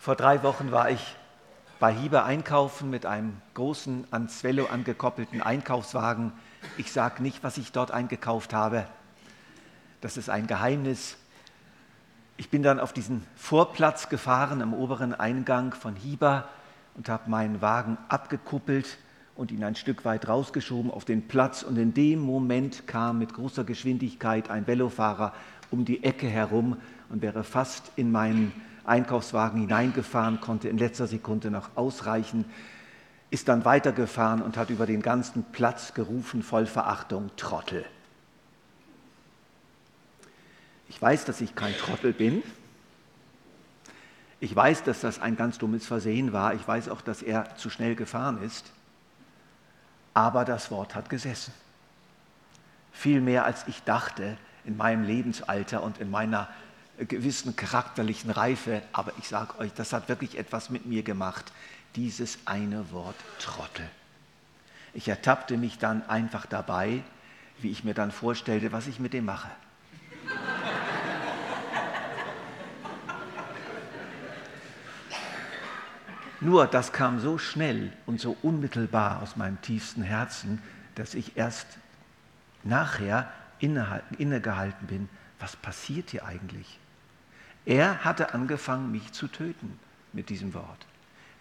Vor drei Wochen war ich bei Hieber einkaufen mit einem großen ans Velo angekoppelten Einkaufswagen. Ich sage nicht, was ich dort eingekauft habe. Das ist ein Geheimnis. Ich bin dann auf diesen Vorplatz gefahren am oberen Eingang von Hieber und habe meinen Wagen abgekuppelt und ihn ein Stück weit rausgeschoben auf den Platz. Und in dem Moment kam mit großer Geschwindigkeit ein Velofahrer um die Ecke herum und wäre fast in meinen Einkaufswagen hineingefahren, konnte in letzter Sekunde noch ausreichen, ist dann weitergefahren und hat über den ganzen Platz gerufen voll Verachtung, Trottel. Ich weiß, dass ich kein Trottel bin. Ich weiß, dass das ein ganz dummes Versehen war. Ich weiß auch, dass er zu schnell gefahren ist. Aber das Wort hat gesessen. Viel mehr als ich dachte in meinem Lebensalter und in meiner gewissen charakterlichen Reife, aber ich sage euch, das hat wirklich etwas mit mir gemacht, dieses eine Wort Trottel. Ich ertappte mich dann einfach dabei, wie ich mir dann vorstellte, was ich mit dem mache. Nur das kam so schnell und so unmittelbar aus meinem tiefsten Herzen, dass ich erst nachher innegehalten bin, was passiert hier eigentlich? Er hatte angefangen, mich zu töten mit diesem Wort.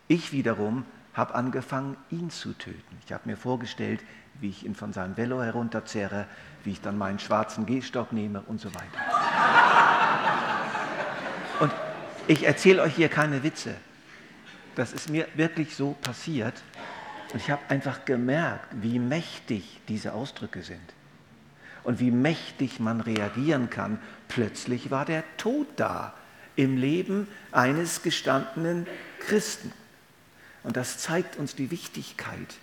Ich wiederum habe angefangen, ihn zu töten. Ich habe mir vorgestellt, wie ich ihn von seinem Velo herunterzerre, wie ich dann meinen schwarzen Gehstock nehme und so weiter. Und ich erzähle euch hier keine Witze. Das ist mir wirklich so passiert. Und ich habe einfach gemerkt, wie mächtig diese Ausdrücke sind und wie mächtig man reagieren kann. Plötzlich war der Tod da im Leben eines gestandenen Christen. Und das zeigt uns die Wichtigkeit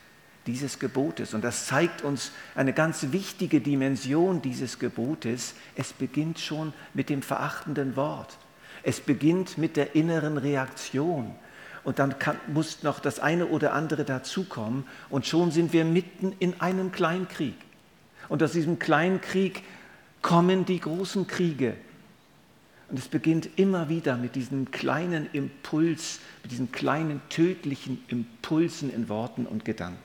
dieses Gebotes. Und das zeigt uns eine ganz wichtige Dimension dieses Gebotes. Es beginnt schon mit dem verachtenden Wort. Es beginnt mit der inneren Reaktion. Und dann kann, muss noch das eine oder andere dazukommen. Und schon sind wir mitten in einem Kleinkrieg. Und aus diesem kleinen Krieg kommen die großen Kriege. Und es beginnt immer wieder mit diesem kleinen Impuls, mit diesen kleinen tödlichen Impulsen in Worten und Gedanken.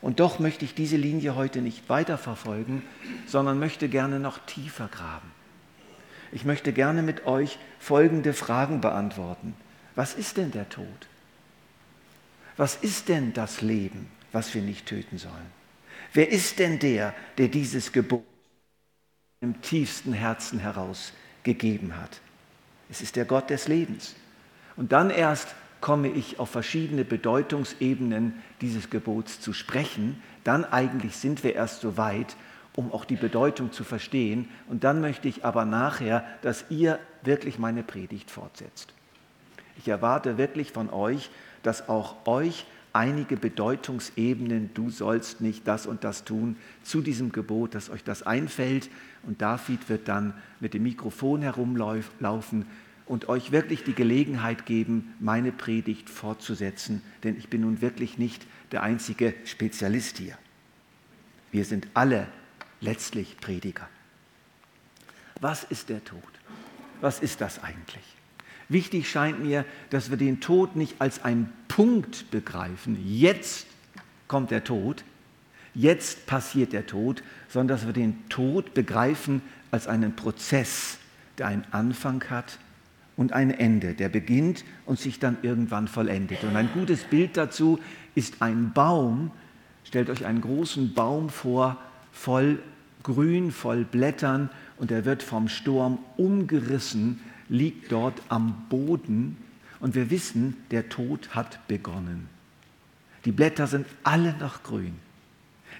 Und doch möchte ich diese Linie heute nicht weiterverfolgen, sondern möchte gerne noch tiefer graben. Ich möchte gerne mit euch folgende Fragen beantworten. Was ist denn der Tod? Was ist denn das Leben, was wir nicht töten sollen? Wer ist denn der, der dieses Gebot im tiefsten Herzen heraus gegeben hat? Es ist der Gott des Lebens. Und dann erst komme ich auf verschiedene Bedeutungsebenen dieses Gebots zu sprechen. Dann eigentlich sind wir erst so weit, um auch die Bedeutung zu verstehen. Und dann möchte ich aber nachher, dass ihr wirklich meine Predigt fortsetzt. Ich erwarte wirklich von euch, dass auch euch einige Bedeutungsebenen, du sollst nicht das und das tun, zu diesem Gebot, dass euch das einfällt. Und David wird dann mit dem Mikrofon herumlaufen und euch wirklich die Gelegenheit geben, meine Predigt fortzusetzen, denn ich bin nun wirklich nicht der einzige Spezialist hier. Wir sind alle letztlich Prediger. Was ist der Tod? Was ist das eigentlich? Wichtig scheint mir, dass wir den Tod nicht als einen Punkt begreifen. Jetzt kommt der Tod, jetzt passiert der Tod, sondern dass wir den Tod begreifen als einen Prozess, der einen Anfang hat und ein Ende, der beginnt und sich dann irgendwann vollendet. Und ein gutes Bild dazu ist ein Baum. Stellt euch einen großen Baum vor, voll Grün, voll Blättern und er wird vom Sturm umgerissen liegt dort am Boden und wir wissen, der Tod hat begonnen. Die Blätter sind alle noch grün.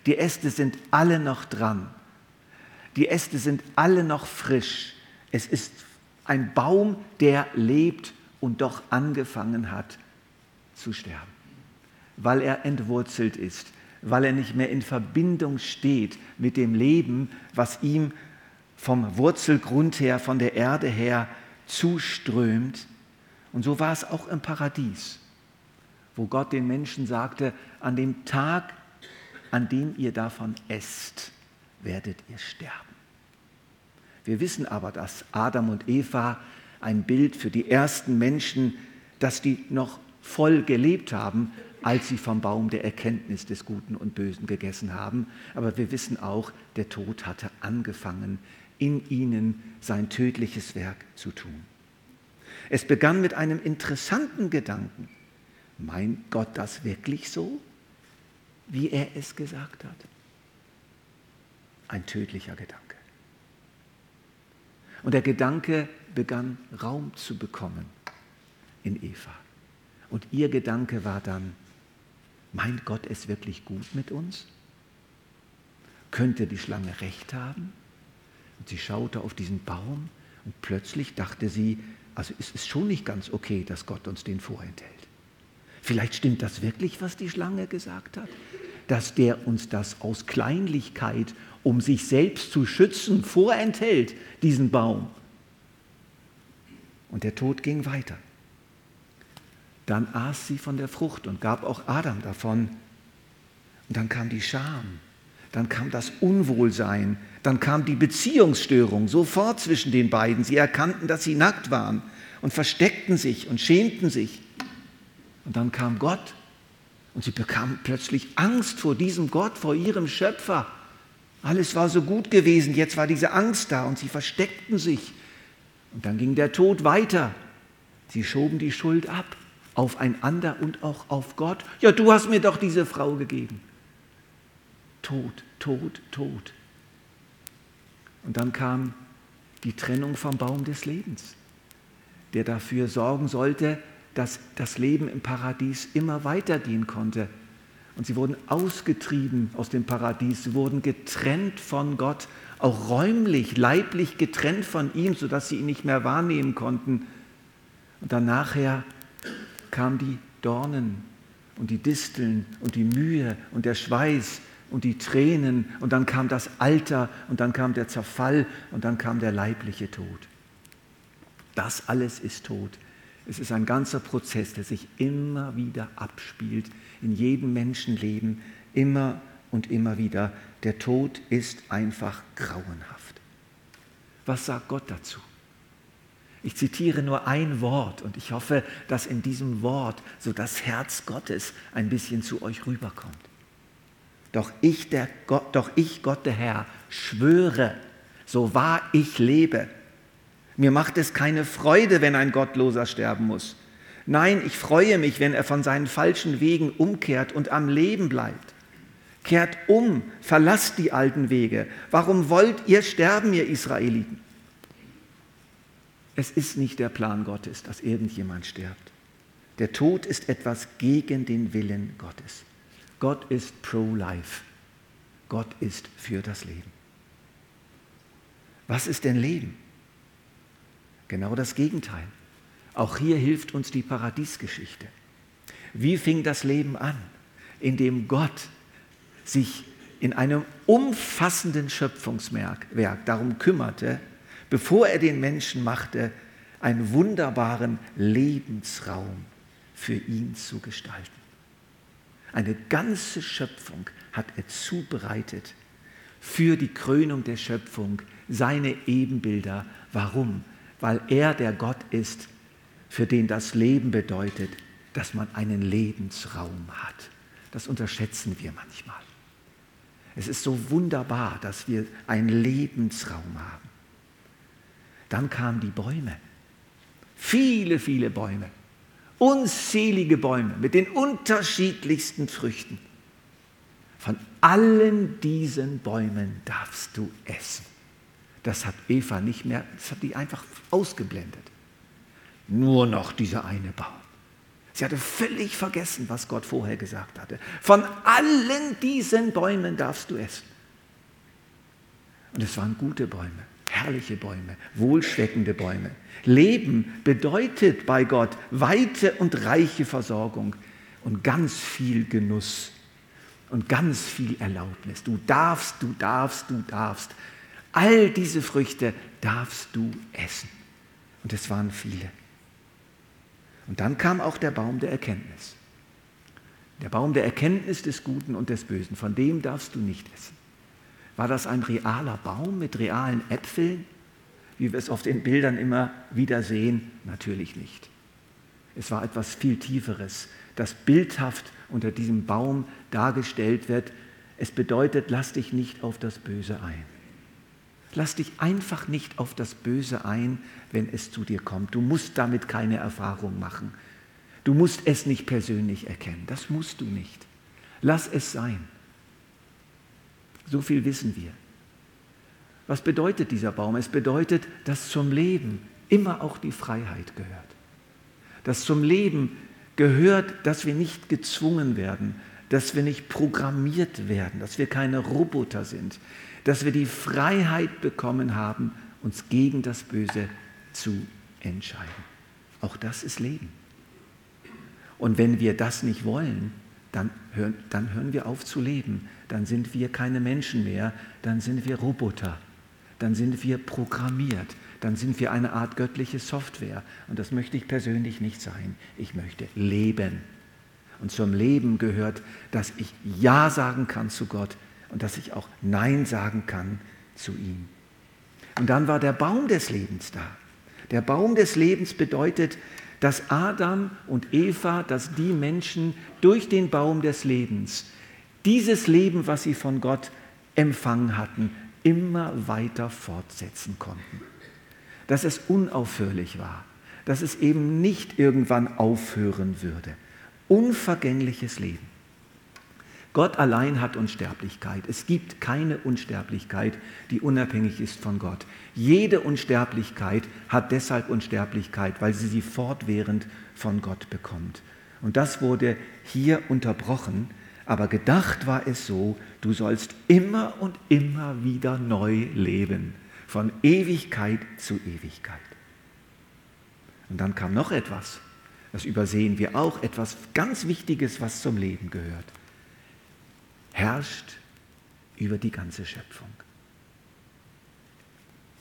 Die Äste sind alle noch dran. Die Äste sind alle noch frisch. Es ist ein Baum, der lebt und doch angefangen hat zu sterben, weil er entwurzelt ist, weil er nicht mehr in Verbindung steht mit dem Leben, was ihm vom Wurzelgrund her, von der Erde her zuströmt. Und so war es auch im Paradies, wo Gott den Menschen sagte, an dem Tag, an dem ihr davon esst, werdet ihr sterben. Wir wissen aber, dass Adam und Eva ein Bild für die ersten Menschen dass die noch voll gelebt haben, als sie vom Baum der Erkenntnis des Guten und Bösen gegessen haben. Aber wir wissen auch, der Tod hatte angefangen, in ihnen sein tödliches Werk zu tun. Es begann mit einem interessanten Gedanken. Meint Gott das wirklich so, wie er es gesagt hat? Ein tödlicher Gedanke. Und der Gedanke begann Raum zu bekommen in Eva. Und ihr Gedanke war dann, meint Gott es wirklich gut mit uns? Könnte die Schlange recht haben? Und sie schaute auf diesen Baum und plötzlich dachte sie, also es ist schon nicht ganz okay, dass Gott uns den vorenthält. Vielleicht stimmt das wirklich, was die Schlange gesagt hat, dass der uns das aus Kleinlichkeit, um sich selbst zu schützen, vorenthält, diesen Baum. Und der Tod ging weiter. Dann aß sie von der Frucht und gab auch Adam davon. Und dann kam die Scham, dann kam das Unwohlsein, dann kam die Beziehungsstörung sofort zwischen den beiden. Sie erkannten, dass sie nackt waren und versteckten sich und schämten sich. Und dann kam Gott und sie bekamen plötzlich Angst vor diesem Gott, vor ihrem Schöpfer. Alles war so gut gewesen, jetzt war diese Angst da und sie versteckten sich. Und dann ging der Tod weiter. Sie schoben die Schuld ab aufeinander und auch auf Gott. Ja, du hast mir doch diese Frau gegeben. Tod, Tod, Tod. Und dann kam die Trennung vom Baum des Lebens, der dafür sorgen sollte, dass das Leben im Paradies immer weitergehen konnte. Und sie wurden ausgetrieben aus dem Paradies, sie wurden getrennt von Gott, auch räumlich, leiblich getrennt von ihm, sodass sie ihn nicht mehr wahrnehmen konnten. Und dann nachher kamen die Dornen und die Disteln und die Mühe und der Schweiß und die Tränen und dann kam das Alter und dann kam der Zerfall und dann kam der leibliche Tod. Das alles ist Tod. Es ist ein ganzer Prozess, der sich immer wieder abspielt in jedem Menschenleben, immer und immer wieder. Der Tod ist einfach grauenhaft. Was sagt Gott dazu? Ich zitiere nur ein Wort und ich hoffe, dass in diesem Wort so das Herz Gottes ein bisschen zu euch rüberkommt. Doch ich, der Gott, doch ich, Gott der Herr, schwöre, so wahr ich lebe. Mir macht es keine Freude, wenn ein Gottloser sterben muss. Nein, ich freue mich, wenn er von seinen falschen Wegen umkehrt und am Leben bleibt. Kehrt um, verlasst die alten Wege. Warum wollt ihr sterben, ihr Israeliten? Es ist nicht der Plan Gottes, dass irgendjemand stirbt. Der Tod ist etwas gegen den Willen Gottes. Gott ist pro-life. Gott ist für das Leben. Was ist denn Leben? Genau das Gegenteil. Auch hier hilft uns die Paradiesgeschichte. Wie fing das Leben an? Indem Gott sich in einem umfassenden Schöpfungswerk darum kümmerte, bevor er den Menschen machte, einen wunderbaren Lebensraum für ihn zu gestalten. Eine ganze Schöpfung hat er zubereitet für die Krönung der Schöpfung, seine Ebenbilder. Warum? Weil er der Gott ist, für den das Leben bedeutet, dass man einen Lebensraum hat. Das unterschätzen wir manchmal. Es ist so wunderbar, dass wir einen Lebensraum haben. Dann kamen die Bäume. Viele, viele Bäume. Unzählige Bäume mit den unterschiedlichsten Früchten. Von allen diesen Bäumen darfst du essen. Das hat Eva nicht mehr, das hat die einfach ausgeblendet. Nur noch dieser eine Baum. Sie hatte völlig vergessen, was Gott vorher gesagt hatte. Von allen diesen Bäumen darfst du essen. Und es waren gute Bäume herrliche Bäume, wohlschmeckende Bäume. Leben bedeutet bei Gott weite und reiche Versorgung und ganz viel Genuss und ganz viel Erlaubnis. Du darfst, du darfst, du darfst. All diese Früchte darfst du essen. Und es waren viele. Und dann kam auch der Baum der Erkenntnis. Der Baum der Erkenntnis des Guten und des Bösen, von dem darfst du nicht essen. War das ein realer Baum mit realen Äpfeln, wie wir es auf den Bildern immer wieder sehen? Natürlich nicht. Es war etwas viel Tieferes, das bildhaft unter diesem Baum dargestellt wird. Es bedeutet, lass dich nicht auf das Böse ein. Lass dich einfach nicht auf das Böse ein, wenn es zu dir kommt. Du musst damit keine Erfahrung machen. Du musst es nicht persönlich erkennen. Das musst du nicht. Lass es sein. So viel wissen wir. Was bedeutet dieser Baum? Es bedeutet, dass zum Leben immer auch die Freiheit gehört. Dass zum Leben gehört, dass wir nicht gezwungen werden, dass wir nicht programmiert werden, dass wir keine Roboter sind, dass wir die Freiheit bekommen haben, uns gegen das Böse zu entscheiden. Auch das ist Leben. Und wenn wir das nicht wollen, dann hören, dann hören wir auf zu leben. Dann sind wir keine Menschen mehr, dann sind wir Roboter, dann sind wir programmiert, dann sind wir eine Art göttliche Software. Und das möchte ich persönlich nicht sein. Ich möchte leben. Und zum Leben gehört, dass ich Ja sagen kann zu Gott und dass ich auch Nein sagen kann zu ihm. Und dann war der Baum des Lebens da. Der Baum des Lebens bedeutet, dass Adam und Eva, dass die Menschen durch den Baum des Lebens dieses Leben, was sie von Gott empfangen hatten, immer weiter fortsetzen konnten. Dass es unaufhörlich war, dass es eben nicht irgendwann aufhören würde. Unvergängliches Leben. Gott allein hat Unsterblichkeit. Es gibt keine Unsterblichkeit, die unabhängig ist von Gott. Jede Unsterblichkeit hat deshalb Unsterblichkeit, weil sie sie fortwährend von Gott bekommt. Und das wurde hier unterbrochen, aber gedacht war es so, du sollst immer und immer wieder neu leben, von Ewigkeit zu Ewigkeit. Und dann kam noch etwas, das übersehen wir auch, etwas ganz Wichtiges, was zum Leben gehört herrscht über die ganze Schöpfung.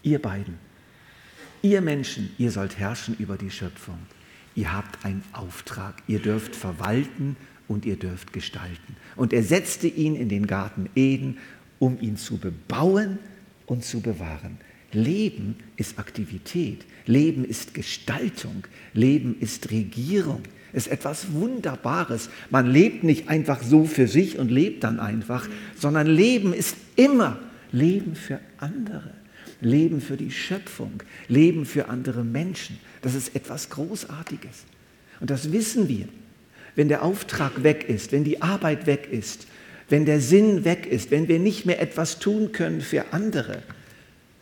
Ihr beiden, ihr Menschen, ihr sollt herrschen über die Schöpfung. Ihr habt einen Auftrag, ihr dürft verwalten und ihr dürft gestalten. Und er setzte ihn in den Garten Eden, um ihn zu bebauen und zu bewahren. Leben ist Aktivität, Leben ist Gestaltung, Leben ist Regierung, ist etwas Wunderbares. Man lebt nicht einfach so für sich und lebt dann einfach, sondern Leben ist immer Leben für andere, Leben für die Schöpfung, Leben für andere Menschen. Das ist etwas Großartiges. Und das wissen wir. Wenn der Auftrag weg ist, wenn die Arbeit weg ist, wenn der Sinn weg ist, wenn wir nicht mehr etwas tun können für andere,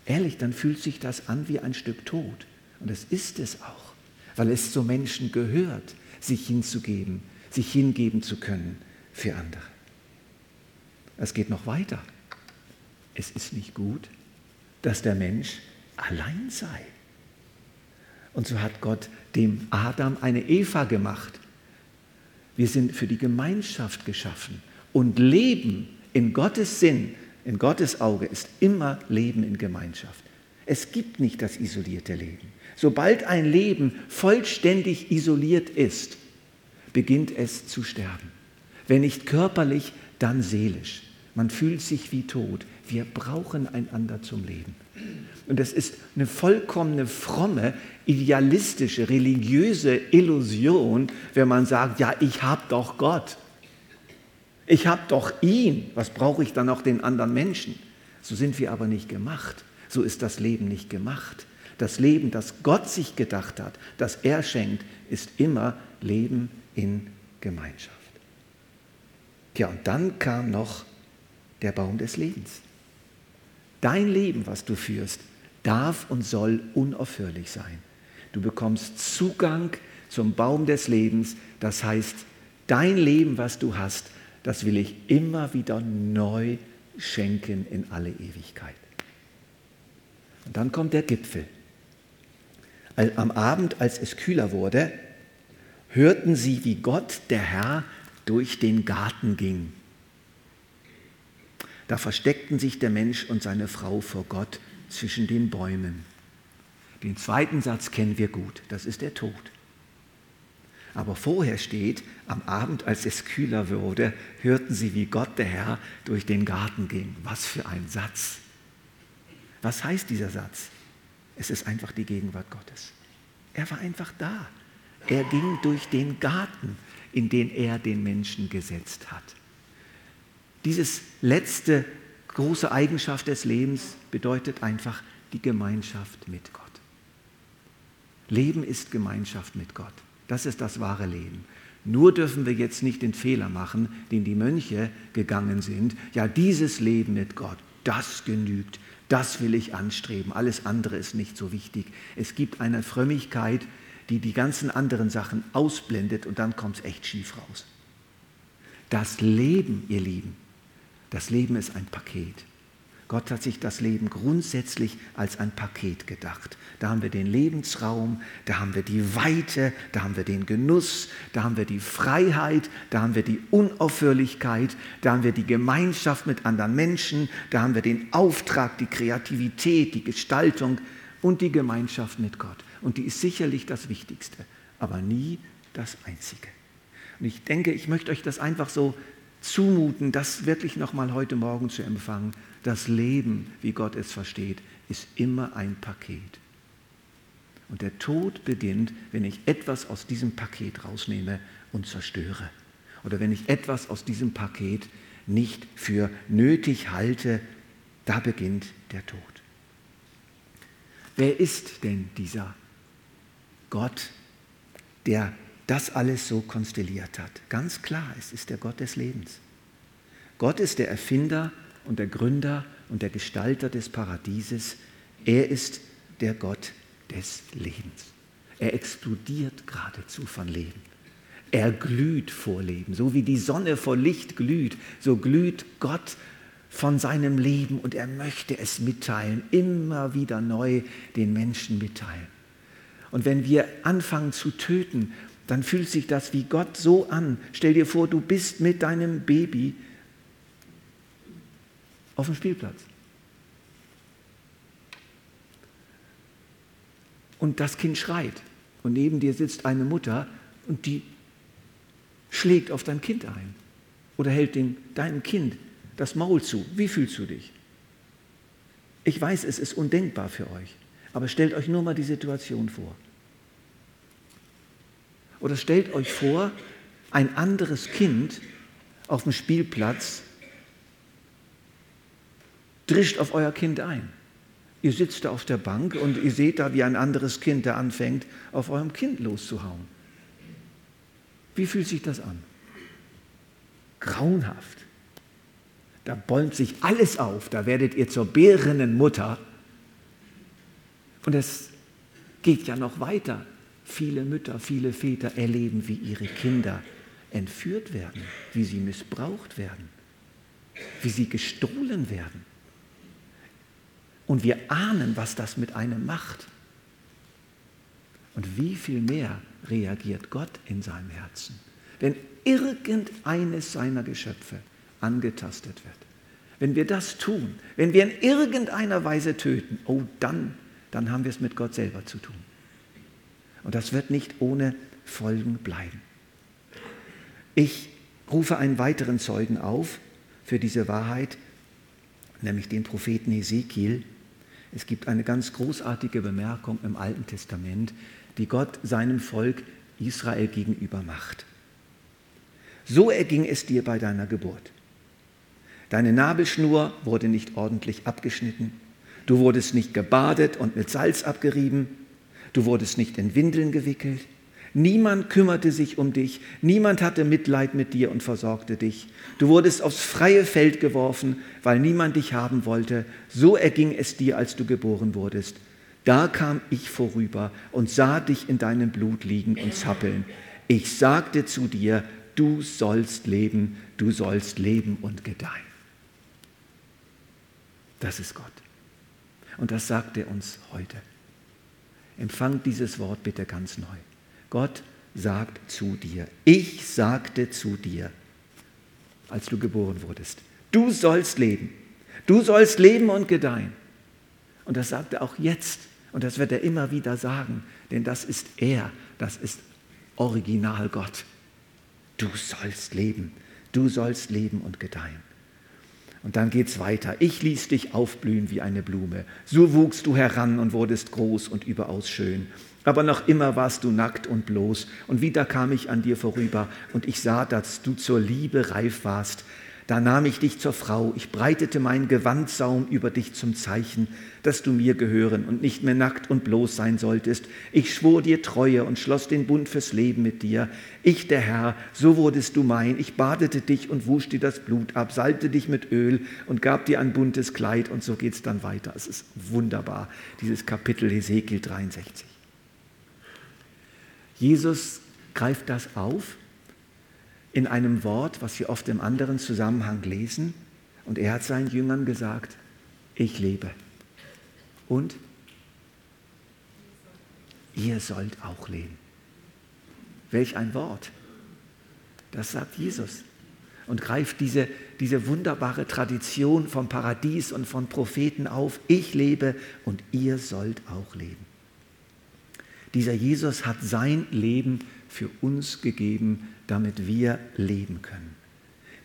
ehrlich, dann fühlt sich das an wie ein Stück Tod. Und das ist es auch, weil es zu Menschen gehört sich hinzugeben, sich hingeben zu können für andere. Es geht noch weiter. Es ist nicht gut, dass der Mensch allein sei. Und so hat Gott dem Adam eine Eva gemacht. Wir sind für die Gemeinschaft geschaffen. Und Leben in Gottes Sinn, in Gottes Auge ist immer Leben in Gemeinschaft. Es gibt nicht das isolierte Leben. Sobald ein Leben vollständig isoliert ist, beginnt es zu sterben. Wenn nicht körperlich, dann seelisch. Man fühlt sich wie tot. Wir brauchen einander zum Leben. Und es ist eine vollkommene fromme, idealistische, religiöse Illusion, wenn man sagt, ja, ich habe doch Gott. Ich habe doch ihn. Was brauche ich dann noch den anderen Menschen? So sind wir aber nicht gemacht. So ist das Leben nicht gemacht. Das Leben, das Gott sich gedacht hat, das er schenkt, ist immer Leben in Gemeinschaft. Tja, und dann kam noch der Baum des Lebens. Dein Leben, was du führst, darf und soll unaufhörlich sein. Du bekommst Zugang zum Baum des Lebens. Das heißt, dein Leben, was du hast, das will ich immer wieder neu schenken in alle Ewigkeit. Und dann kommt der Gipfel. Am Abend, als es kühler wurde, hörten sie, wie Gott, der Herr, durch den Garten ging. Da versteckten sich der Mensch und seine Frau vor Gott zwischen den Bäumen. Den zweiten Satz kennen wir gut, das ist der Tod. Aber vorher steht, am Abend, als es kühler wurde, hörten sie, wie Gott der Herr durch den Garten ging. Was für ein Satz. Was heißt dieser Satz? Es ist einfach die Gegenwart Gottes. Er war einfach da. Er ging durch den Garten, in den er den Menschen gesetzt hat. Dieses letzte große Eigenschaft des Lebens bedeutet einfach die Gemeinschaft mit Gott. Leben ist Gemeinschaft mit Gott. Das ist das wahre Leben. Nur dürfen wir jetzt nicht den Fehler machen, den die Mönche gegangen sind. Ja, dieses Leben mit Gott, das genügt, das will ich anstreben, alles andere ist nicht so wichtig. Es gibt eine Frömmigkeit, die die ganzen anderen Sachen ausblendet und dann kommt es echt schief raus. Das Leben, ihr Lieben, das Leben ist ein Paket. Gott hat sich das Leben grundsätzlich als ein Paket gedacht. Da haben wir den Lebensraum, da haben wir die Weite, da haben wir den Genuss, da haben wir die Freiheit, da haben wir die Unaufhörlichkeit, da haben wir die Gemeinschaft mit anderen Menschen, da haben wir den Auftrag, die Kreativität, die Gestaltung und die Gemeinschaft mit Gott. Und die ist sicherlich das Wichtigste, aber nie das Einzige. Und ich denke, ich möchte euch das einfach so zumuten, das wirklich nochmal heute Morgen zu empfangen. Das Leben, wie Gott es versteht, ist immer ein Paket. Und der Tod beginnt, wenn ich etwas aus diesem Paket rausnehme und zerstöre. Oder wenn ich etwas aus diesem Paket nicht für nötig halte, da beginnt der Tod. Wer ist denn dieser Gott, der das alles so konstelliert hat. Ganz klar, es ist der Gott des Lebens. Gott ist der Erfinder und der Gründer und der Gestalter des Paradieses. Er ist der Gott des Lebens. Er explodiert geradezu von Leben. Er glüht vor Leben. So wie die Sonne vor Licht glüht, so glüht Gott von seinem Leben und er möchte es mitteilen, immer wieder neu den Menschen mitteilen. Und wenn wir anfangen zu töten dann fühlt sich das wie Gott so an. Stell dir vor, du bist mit deinem Baby auf dem Spielplatz. Und das Kind schreit. Und neben dir sitzt eine Mutter und die schlägt auf dein Kind ein. Oder hält dem, deinem Kind das Maul zu. Wie fühlst du dich? Ich weiß, es ist undenkbar für euch. Aber stellt euch nur mal die Situation vor. Oder stellt euch vor, ein anderes Kind auf dem Spielplatz drischt auf euer Kind ein. Ihr sitzt da auf der Bank und ihr seht da, wie ein anderes Kind da anfängt, auf eurem Kind loszuhauen. Wie fühlt sich das an? Grauenhaft. Da bäumt sich alles auf, da werdet ihr zur bärenden Mutter. Und es geht ja noch weiter. Viele Mütter, viele Väter erleben, wie ihre Kinder entführt werden, wie sie missbraucht werden, wie sie gestohlen werden. Und wir ahnen, was das mit einem macht. Und wie viel mehr reagiert Gott in seinem Herzen, wenn irgendeines seiner Geschöpfe angetastet wird. Wenn wir das tun, wenn wir in irgendeiner Weise töten, oh dann, dann haben wir es mit Gott selber zu tun. Und das wird nicht ohne Folgen bleiben. Ich rufe einen weiteren Zeugen auf für diese Wahrheit, nämlich den Propheten Ezekiel. Es gibt eine ganz großartige Bemerkung im Alten Testament, die Gott seinem Volk Israel gegenüber macht. So erging es dir bei deiner Geburt. Deine Nabelschnur wurde nicht ordentlich abgeschnitten, du wurdest nicht gebadet und mit Salz abgerieben, Du wurdest nicht in Windeln gewickelt. Niemand kümmerte sich um dich. Niemand hatte Mitleid mit dir und versorgte dich. Du wurdest aufs freie Feld geworfen, weil niemand dich haben wollte. So erging es dir, als du geboren wurdest. Da kam ich vorüber und sah dich in deinem Blut liegen und zappeln. Ich sagte zu dir, du sollst leben, du sollst leben und gedeihen. Das ist Gott. Und das sagt er uns heute. Empfang dieses Wort bitte ganz neu. Gott sagt zu dir, ich sagte zu dir, als du geboren wurdest, du sollst leben, du sollst leben und gedeihen. Und das sagt er auch jetzt und das wird er immer wieder sagen, denn das ist er, das ist Original Gott. Du sollst leben, du sollst leben und gedeihen. Und dann geht's weiter. Ich ließ dich aufblühen wie eine Blume. So wuchst du heran und wurdest groß und überaus schön. Aber noch immer warst du nackt und bloß. Und wieder kam ich an dir vorüber und ich sah, dass du zur Liebe reif warst. Da nahm ich dich zur Frau, ich breitete meinen Gewandsaum über dich zum Zeichen, dass du mir gehören und nicht mehr nackt und bloß sein solltest. Ich schwor dir Treue und schloss den Bund fürs Leben mit dir. Ich, der Herr, so wurdest du mein. Ich badete dich und wusch dir das Blut ab, salbte dich mit Öl und gab dir ein buntes Kleid. Und so geht es dann weiter. Es ist wunderbar, dieses Kapitel Hesekiel 63. Jesus greift das auf in einem Wort, was wir oft im anderen Zusammenhang lesen. Und er hat seinen Jüngern gesagt, ich lebe. Und ihr sollt auch leben. Welch ein Wort. Das sagt Jesus und greift diese, diese wunderbare Tradition vom Paradies und von Propheten auf. Ich lebe und ihr sollt auch leben. Dieser Jesus hat sein Leben für uns gegeben, damit wir leben können.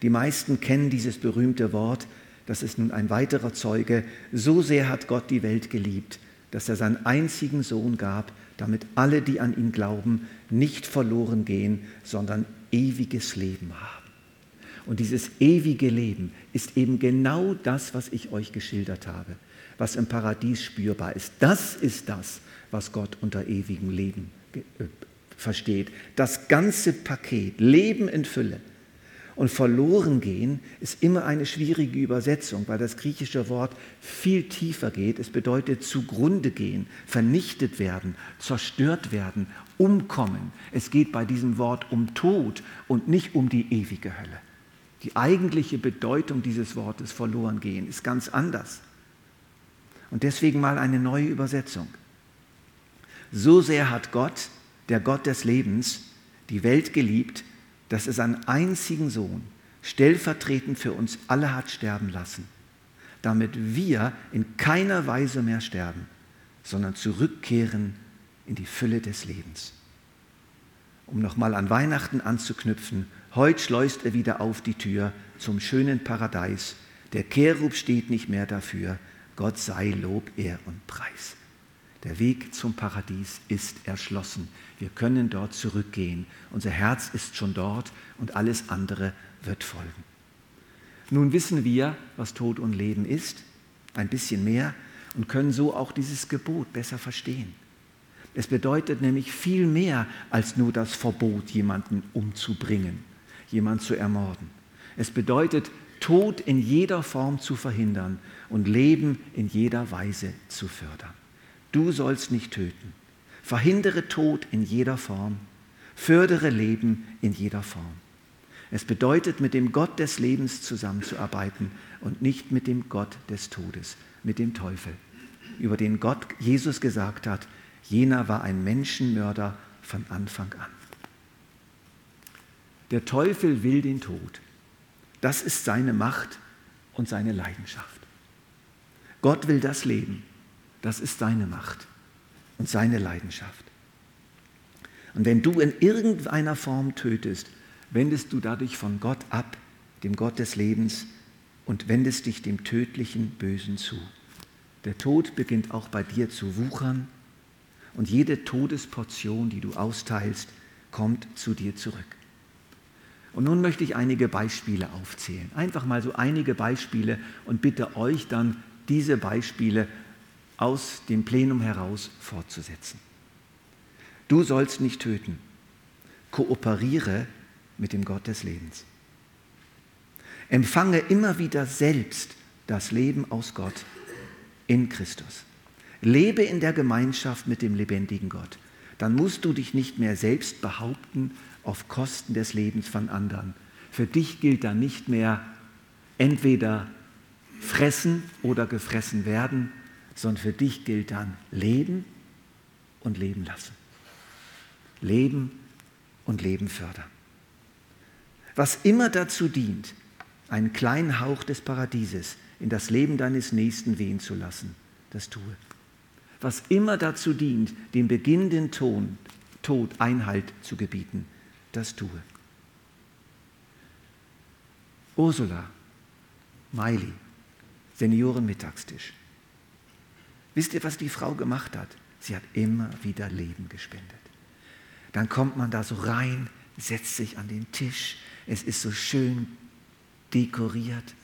Die meisten kennen dieses berühmte Wort, das ist nun ein weiterer Zeuge, so sehr hat Gott die Welt geliebt, dass er seinen einzigen Sohn gab, damit alle, die an ihn glauben, nicht verloren gehen, sondern ewiges Leben haben. Und dieses ewige Leben ist eben genau das, was ich euch geschildert habe, was im Paradies spürbar ist. Das ist das, was Gott unter ewigem Leben äh, versteht. Das ganze Paket, Leben in Fülle. Und verloren gehen ist immer eine schwierige Übersetzung, weil das griechische Wort viel tiefer geht. Es bedeutet zugrunde gehen, vernichtet werden, zerstört werden, umkommen. Es geht bei diesem Wort um Tod und nicht um die ewige Hölle. Die eigentliche Bedeutung dieses Wortes verloren gehen ist ganz anders. Und deswegen mal eine neue Übersetzung. So sehr hat Gott der Gott des Lebens, die Welt geliebt, dass er seinen einzigen Sohn stellvertretend für uns alle hat sterben lassen, damit wir in keiner Weise mehr sterben, sondern zurückkehren in die Fülle des Lebens. Um nochmal an Weihnachten anzuknüpfen, heute schleust er wieder auf die Tür zum schönen Paradies. Der Cherub steht nicht mehr dafür. Gott sei Lob, Ehr und Preis. Der Weg zum Paradies ist erschlossen. Wir können dort zurückgehen. Unser Herz ist schon dort und alles andere wird folgen. Nun wissen wir, was Tod und Leben ist, ein bisschen mehr und können so auch dieses Gebot besser verstehen. Es bedeutet nämlich viel mehr als nur das Verbot, jemanden umzubringen, jemanden zu ermorden. Es bedeutet, Tod in jeder Form zu verhindern und Leben in jeder Weise zu fördern. Du sollst nicht töten. Verhindere Tod in jeder Form. Fördere Leben in jeder Form. Es bedeutet, mit dem Gott des Lebens zusammenzuarbeiten und nicht mit dem Gott des Todes, mit dem Teufel, über den Gott Jesus gesagt hat, jener war ein Menschenmörder von Anfang an. Der Teufel will den Tod. Das ist seine Macht und seine Leidenschaft. Gott will das Leben. Das ist seine Macht und seine Leidenschaft. Und wenn du in irgendeiner Form tötest, wendest du dadurch von Gott ab, dem Gott des Lebens, und wendest dich dem tödlichen Bösen zu. Der Tod beginnt auch bei dir zu wuchern und jede Todesportion, die du austeilst, kommt zu dir zurück. Und nun möchte ich einige Beispiele aufzählen. Einfach mal so einige Beispiele und bitte euch dann diese Beispiele aus dem Plenum heraus fortzusetzen. Du sollst nicht töten. Kooperiere mit dem Gott des Lebens. Empfange immer wieder selbst das Leben aus Gott in Christus. Lebe in der Gemeinschaft mit dem lebendigen Gott. Dann musst du dich nicht mehr selbst behaupten auf Kosten des Lebens von anderen. Für dich gilt dann nicht mehr entweder fressen oder gefressen werden, sondern für dich gilt dann Leben und Leben lassen. Leben und Leben fördern. Was immer dazu dient, einen kleinen Hauch des Paradieses in das Leben deines Nächsten wehen zu lassen, das tue. Was immer dazu dient, dem beginnenden Ton, Tod Einhalt zu gebieten, das tue. Ursula, Miley, Seniorenmittagstisch. Wisst ihr, was die Frau gemacht hat? Sie hat immer wieder Leben gespendet. Dann kommt man da so rein, setzt sich an den Tisch, es ist so schön dekoriert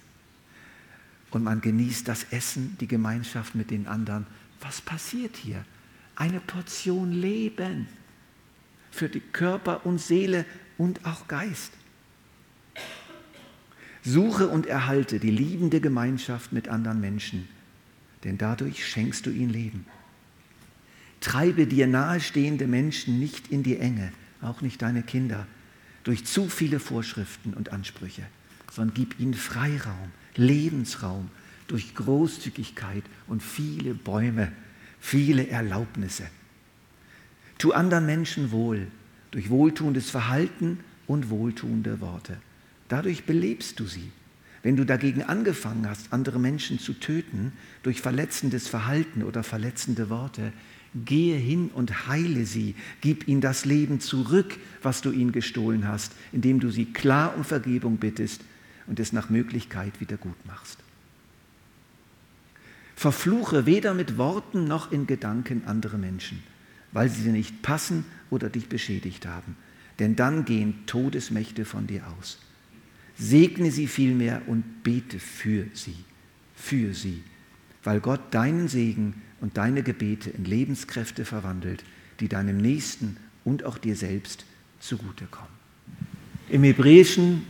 und man genießt das Essen, die Gemeinschaft mit den anderen. Was passiert hier? Eine Portion Leben für die Körper und Seele und auch Geist. Suche und erhalte die liebende Gemeinschaft mit anderen Menschen, denn dadurch schenkst du ihnen Leben. Treibe dir nahestehende Menschen nicht in die Enge, auch nicht deine Kinder, durch zu viele Vorschriften und Ansprüche, sondern gib ihnen Freiraum, Lebensraum durch Großzügigkeit und viele Bäume, viele Erlaubnisse. Tu anderen Menschen wohl durch wohltuendes Verhalten und wohltuende Worte. Dadurch belebst du sie. Wenn du dagegen angefangen hast, andere Menschen zu töten durch verletzendes Verhalten oder verletzende Worte, gehe hin und heile sie, gib ihnen das Leben zurück, was du ihnen gestohlen hast, indem du sie klar um Vergebung bittest und es nach Möglichkeit wieder gut machst. Verfluche weder mit Worten noch in Gedanken andere Menschen, weil sie nicht passen oder dich beschädigt haben, denn dann gehen Todesmächte von dir aus. Segne sie vielmehr und bete für sie, für sie, weil Gott deinen Segen und deine Gebete in Lebenskräfte verwandelt, die deinem Nächsten und auch dir selbst zugutekommen. Im Hebräischen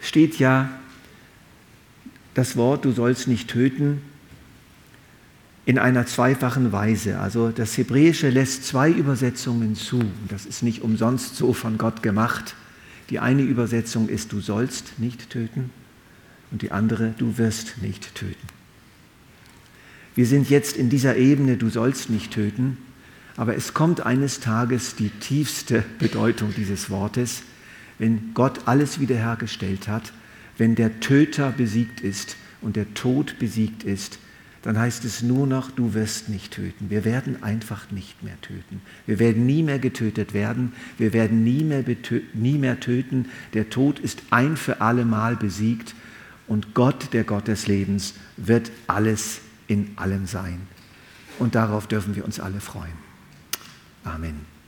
steht ja das Wort, du sollst nicht töten, in einer zweifachen Weise. Also das Hebräische lässt zwei Übersetzungen zu. Das ist nicht umsonst so von Gott gemacht. Die eine Übersetzung ist, du sollst nicht töten und die andere, du wirst nicht töten. Wir sind jetzt in dieser Ebene, du sollst nicht töten, aber es kommt eines Tages die tiefste Bedeutung dieses Wortes, wenn Gott alles wiederhergestellt hat, wenn der Töter besiegt ist und der Tod besiegt ist, dann heißt es nur noch, du wirst nicht töten. Wir werden einfach nicht mehr töten. Wir werden nie mehr getötet werden. Wir werden nie mehr, nie mehr töten. Der Tod ist ein für alle Mal besiegt und Gott, der Gott des Lebens, wird alles in allem sein. Und darauf dürfen wir uns alle freuen. Amen.